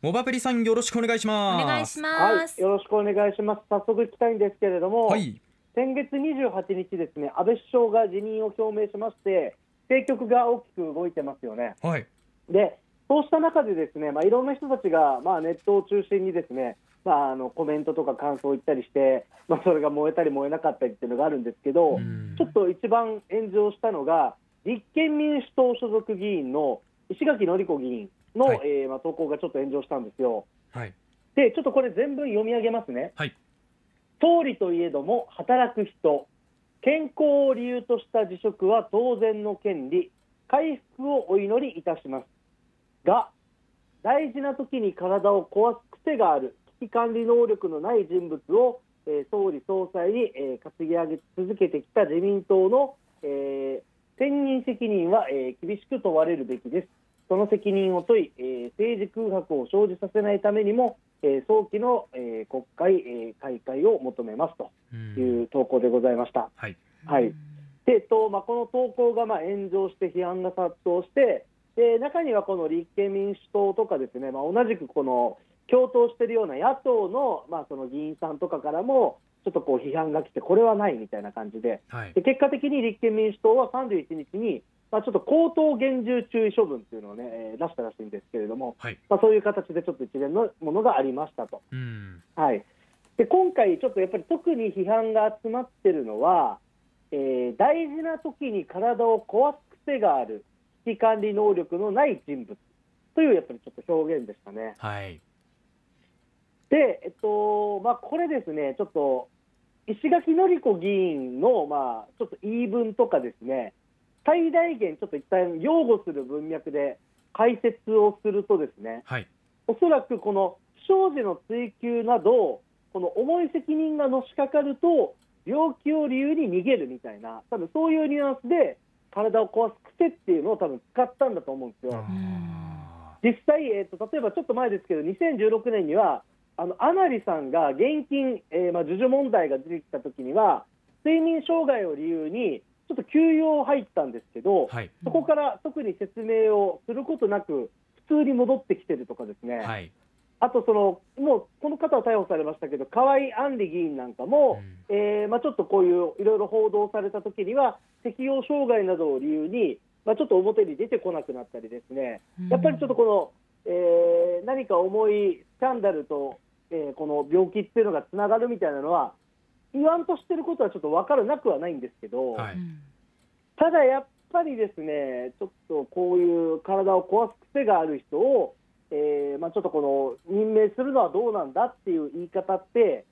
モバプリさんよろしくお願いしますお願いしはます。い、よろしくお願いします。早速聞きたいんですけれども、はい先月28日ですね、安倍首相が辞任を表明しまして、政局が大きく動いてますよね。はいで、そうした中でですね、まあ、いろんな人たちが、まあ、ネットを中心にですね、まあ、あのコメントとか感想を言ったりして、まあ、それが燃えたり燃えなかったりっていうのがあるんですけど、うんちょっと一番炎上したのが、立憲民主党所属議員の石垣のり子議員の、はいえーまあ、投稿がちょっと炎上したんですよ。はいで、ちょっとこれ全文読み上げますね。はい総理といえども働く人、健康を理由とした辞職は当然の権利、回復をお祈りいたします。が、大事な時に体を壊す癖がある危機管理能力のない人物を、えー総理総裁に、えー担ぎ上げ続けてきた自民党の、えー選任責任は、えー厳しく問われるべきです。その責任を問い、えー政治空白を生じさせないためにも、えー早期の、えー国会、えー開会を求めますとうん。いう投稿でございました。はい。はい、でとまあ、この投稿がまあ炎上して批判が殺到してで中にはこの立憲民主党とかですね、まあ、同じくこの共闘しているような野党の,、まあその議員さんとかからもちょっとこう批判が来てこれはないみたいな感じで。はい。で結果的に立憲民主党は31日に、まあ、ちょっと口頭厳重注意処分っていうのを、ね、えー出したらしいんですけれども、はいまあ、そういう形でちょっと一連のものがありましたと。うんはい、で今回、ちょっとやっぱり特に批判が集まってるのは、えー大事な時に体を壊す癖がある危機管理能力のない人物というやっぱりちょっと表現でしたね。はいで、えっとまあ、これですね、ちょっと石垣のり子議員の、まあ、ちょっと言い分とかですね、最大限ちょっと一旦擁護する文脈で解説をするとですね、はいおそらくこの不祥事の追及など、この重い責任がのしかかると、病気を理由に逃げるみたいな、多分そういうニュアンスで、体を壊す癖っていうのを多分使ったんだと思うんですよ。あ実際、えー、と例えばちょっと前ですけど、2016年には、あの甘利さんが現金、えーまあ、受女問題が出てきたときには、睡眠障害を理由に、ちょっと休養入ったんですけど、ーはい。そこから特に説明をすることなく、普通に戻ってきてるとかですね。はい。あとその、もうこの方は逮捕されましたけど、河合案里議員なんかも、えーまあ、ちょっとこういういろいろ報道されたときには、適応障害などを理由に、まあ、ちょっと表に出てこなくなったりですね、やっぱりちょっとこの、えー何か重いスキャンダルと、えーこの病気っていうのがつながるみたいなのは、言わんとしてることはちょっと分からなくはないんですけど、はい。ただやっぱりですね、ちょっとこういう体を壊す癖がある人を、えーまあ、ちょっとこの任命するのはどうなんだっていう言い方って、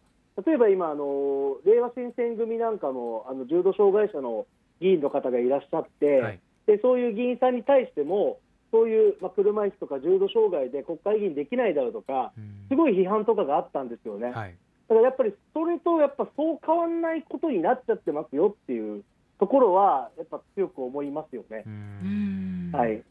例えば今、あの令和新選組なんかのあの重度障害者の議員の方がいらっしゃって、はい。でそういう議員さんに対しても、そういう、まあ、車椅子とか重度障害で国会議員できないだろうとか、うん。すごい批判とかがあったんですよね。はいだからやっぱりそれとやっぱそう変わんないことになっちゃってますよっていうところは、やっぱ強く思いますよね。はい、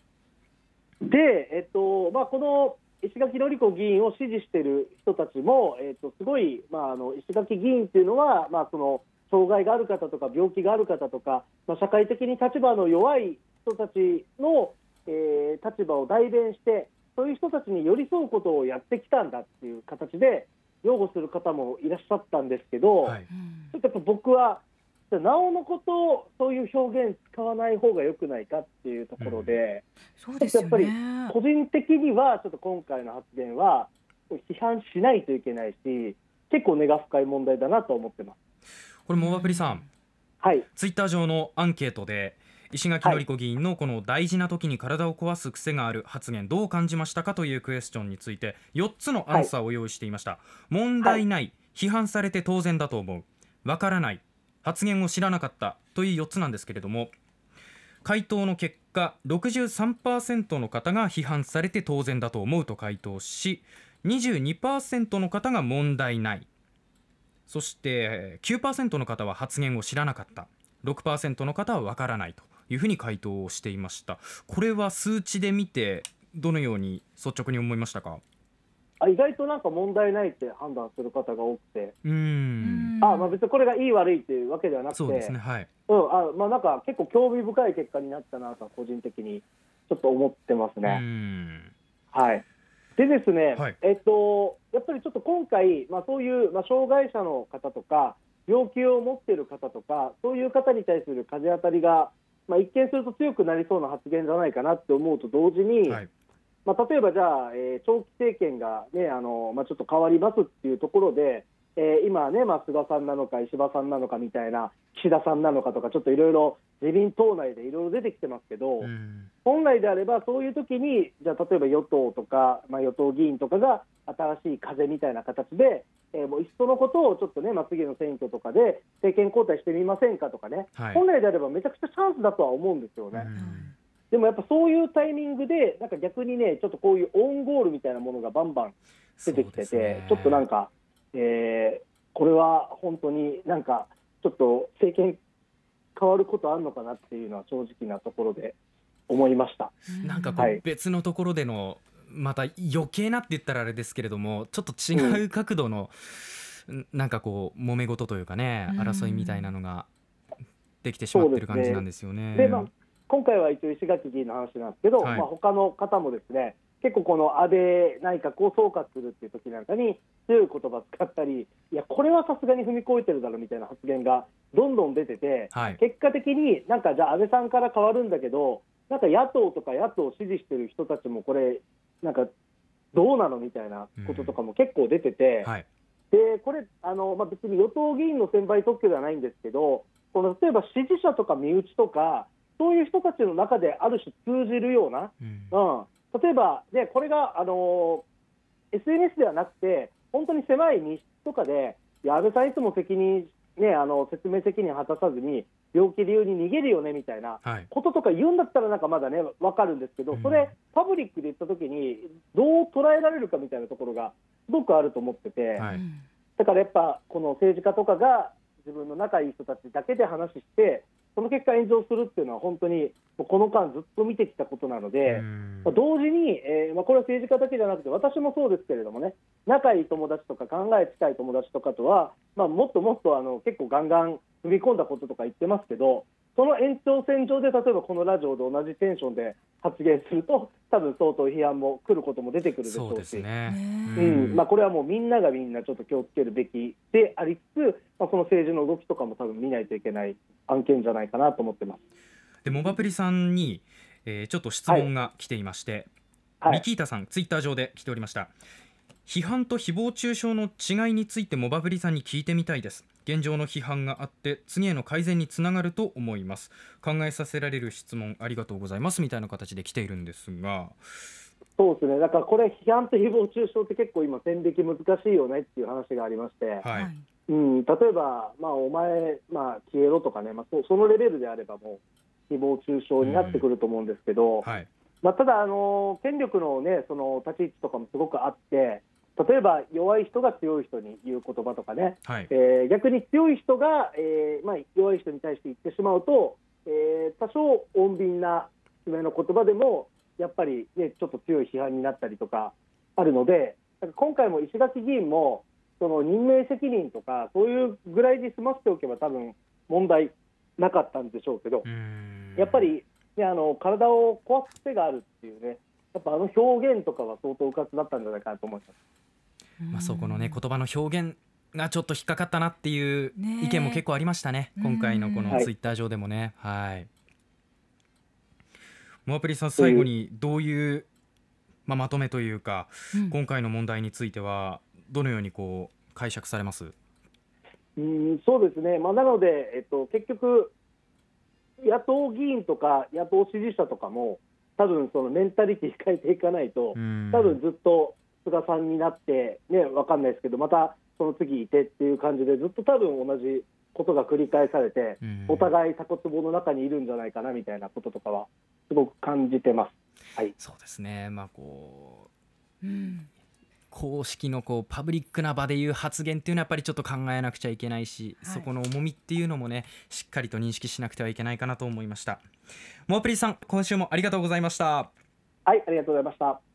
で、えっとまあ、この石垣のり子議員を支持している人たちも、えっと、すごい、まあ、あの石垣議員っていうのは、まあ、その障害がある方とか病気がある方とか、まあ、社会的に立場の弱い人たちの、えー立場を代弁して、そういう人たちに寄り添うことをやってきたんだっていう形で、擁護する方もいらっしゃったんですけど、はいちょっとやっぱ僕は、なおのことをそういう表現使わない方が良くないかっていうところで、そうですよやっぱりね。個人的にはちょっと今回の発言は批判しないといけないし、結構根が深い問題だなと思ってます。これモバプリさんはい、ツイッター上のアンケートで石垣のり子議員のこの大事な時に体を壊す癖がある発言どう感じましたかというクエスチョンについて4つのアンサーを用意していました、問題ない、批判されて当然だと思う。わからない発言を知らなかったという4つなんですけれども回答の結果63%の方が批判されて当然だと思うと回答し22%の方が問題ない。そして9%の方は発言を知らなかった。6%の方はわからないというふうに回答をしていました。これは数値で見てどのように率直に思いましたか？あ意外となんか問題ないって判断する方が多くて、うーん。あまあ、別にこれがいい悪いっていうわけではなくて、そうですねはい。うんあまあ、なんか結構興味深い結果になったなとは個人的にちょっと思ってますね。ん。はい。でですね、はい。えっと、やっぱりちょっと今回、まあ、そういう、まあ、障害者の方とか、病気を持っている方とか、そういう方に対する風当たりが、まあ、一見すると強くなりそうな発言じゃないかなって思うと同時に、はい。まあ、例えばじゃあ、えー長期政権が、ねあのまあ、ちょっと変わりますっていうところで、えー今ね、まあ、菅さんなのか石破さんなのかみたいな、岸田さんなのかとか、ちょっといろいろ自民党内でいろいろ出てきてますけど、うん。本来であれば、そういう時に、じゃあ、例えば与党とか、まあ、与党議員とかが新しい風みたいな形で、えーもういっそのことをちょっとね、まあ、次の選挙とかで政権交代してみませんかとかね、はい。本来であればめちゃくちゃチャンスだとは思うんですよね。うん。でもやっぱそういうタイミングで、なんか逆にね、ちょっとこういうオウンゴールみたいなものがバンバン出てきてて、ね。ちょっとなんか、えーこれは本当になんか、ちょっと政権変わることあるのかなっていうのは正直なところで思いました。なんかこはい。う別のところでのまた余計なって言ったらあれですけれどもちょっと違う角度の、ん。なんかこう揉め事というかねうん。争いみたいなのができてしまってる感じなんですよね。でまあ、今回は一応、石垣議員の話なんですけど、はい。まあ他の方もですね結構、この安倍内閣を総括するっていう時なんかに強い言葉使ったり、いや、これはさすがに踏み越えてるだろうみたいな発言がどんどん出てて、はい。結果的になんかじゃあ、安倍さんから変わるんだけど、なんか野党とか野党を支持してる人たちも、これ、なんかどうなのみたいなこととかも結構出てて。はい。でこれ、あのまあ、別に与党議員の先輩特許ではないんですけど、この例えば支持者とか身内とか、そういう人たちの中である種通じるような、うん。うん、例えば、でこれが、あの SNS ではなくて、本当に狭い密室とかで、いや安倍さん、いつも責任、ね、あの説明責任果たさずに、病気理由に逃げるよねみたいなはい。こととか言うんだったら、なんかまだね、わかるんですけどうん、それ、パブリックで言ったときに、どう捉えられるかみたいなところが、すごくあると思ってて。はい。だからやっぱ、この政治家とかが自分の仲いい人たちだけで話して、その結果、炎上するっていうのは、本当にこの間ずっと見てきたことなので、うん。まあ同時に、えーまあ、これは政治家だけじゃなくて、私もそうですけれどもね、仲いい友達とか考え近い友達とかとは、まあ、もっともっとあの結構ガンガン踏み込んだこととか言ってますけど、その延長線上で、例えばこのラジオで同じテンションで発言すると、多分相当批判も来ることも出てくるでしょそううし。ですね。ねうんまあ、これはもうみんながみんなちょっと気をつけるべきでありつつ、まあ、この政治の動きとかも多分見ないといけない案件じゃないかなと思ってます。でモバプリさんに、えーちょっと質問が来ていまして、はい、ミキータさんツイッター上で来ておりました批判と誹謗中傷の違いについてモバプリさんに聞いてみたいです。現状の批判があって次への改善につながると思います。考えさせられる質問ありがとうございます。みたいな形で来ているんですが。そうですね、だからこれ、批判と誹謗中傷って結構今、線引き難しいよねっていう話がありまして、はい、うん、例えば、まあ、お前、まあ、消えろとかね、まあ、そそのレベルであれば、もう誹謗中傷になってくると思うんですけど、はい。まあ、ただ、あの権力の,、ね、その立ち位置とかもすごくあって、例えば弱い人が強い人に言う言葉とかね、はい。えー逆に強い人が、えーまあ、弱い人に対して言ってしまうと、えー多少穏便な締めの言葉でも、やっぱり、ね、ちょっと強い批判になったりとかあるので、今回も石垣議員も、その任命責任とか、そういうぐらいで済ませておけば、多分問題なかったんでしょうけどう、ん。やっぱり、ね、あの体を壊す癖があるっていうね、やっぱあの表現とかは相当うかつだったんじゃないかなと思います。まあ、そこのね言葉の表現がちょっと引っかかったなっていう意見も結構ありましたね。今回のこはい。のツイッター上でもね。はい。モアプリさん最後にどういう、まあ、まとめというかうん。今回の問題についてはどのようにこう解釈されます？うんそうですね、まあ、なので、えっと、結局、野党議員とか野党支持者とかも、多分そのメンタリティ変えていかないと、うん。多分ずっと菅さんになって、ね、わかんないですけど、またその次いてっていう感じで、ずっと多分同じことが繰り返されて、うん。お互いタコツボの中にいるんじゃないかなみたいなこととかは、すごく感じてます。はい。そうですね。まあこううん。公式のこうパブリックな場で言う発言っていうのはやっぱりちょっと考えなくちゃいけないし、はい。そこの重みっていうのもねしっかりと認識しなくてはいけないかなと思いました。モアプリさん今週もありがとうございました。はい、ありがとうございました。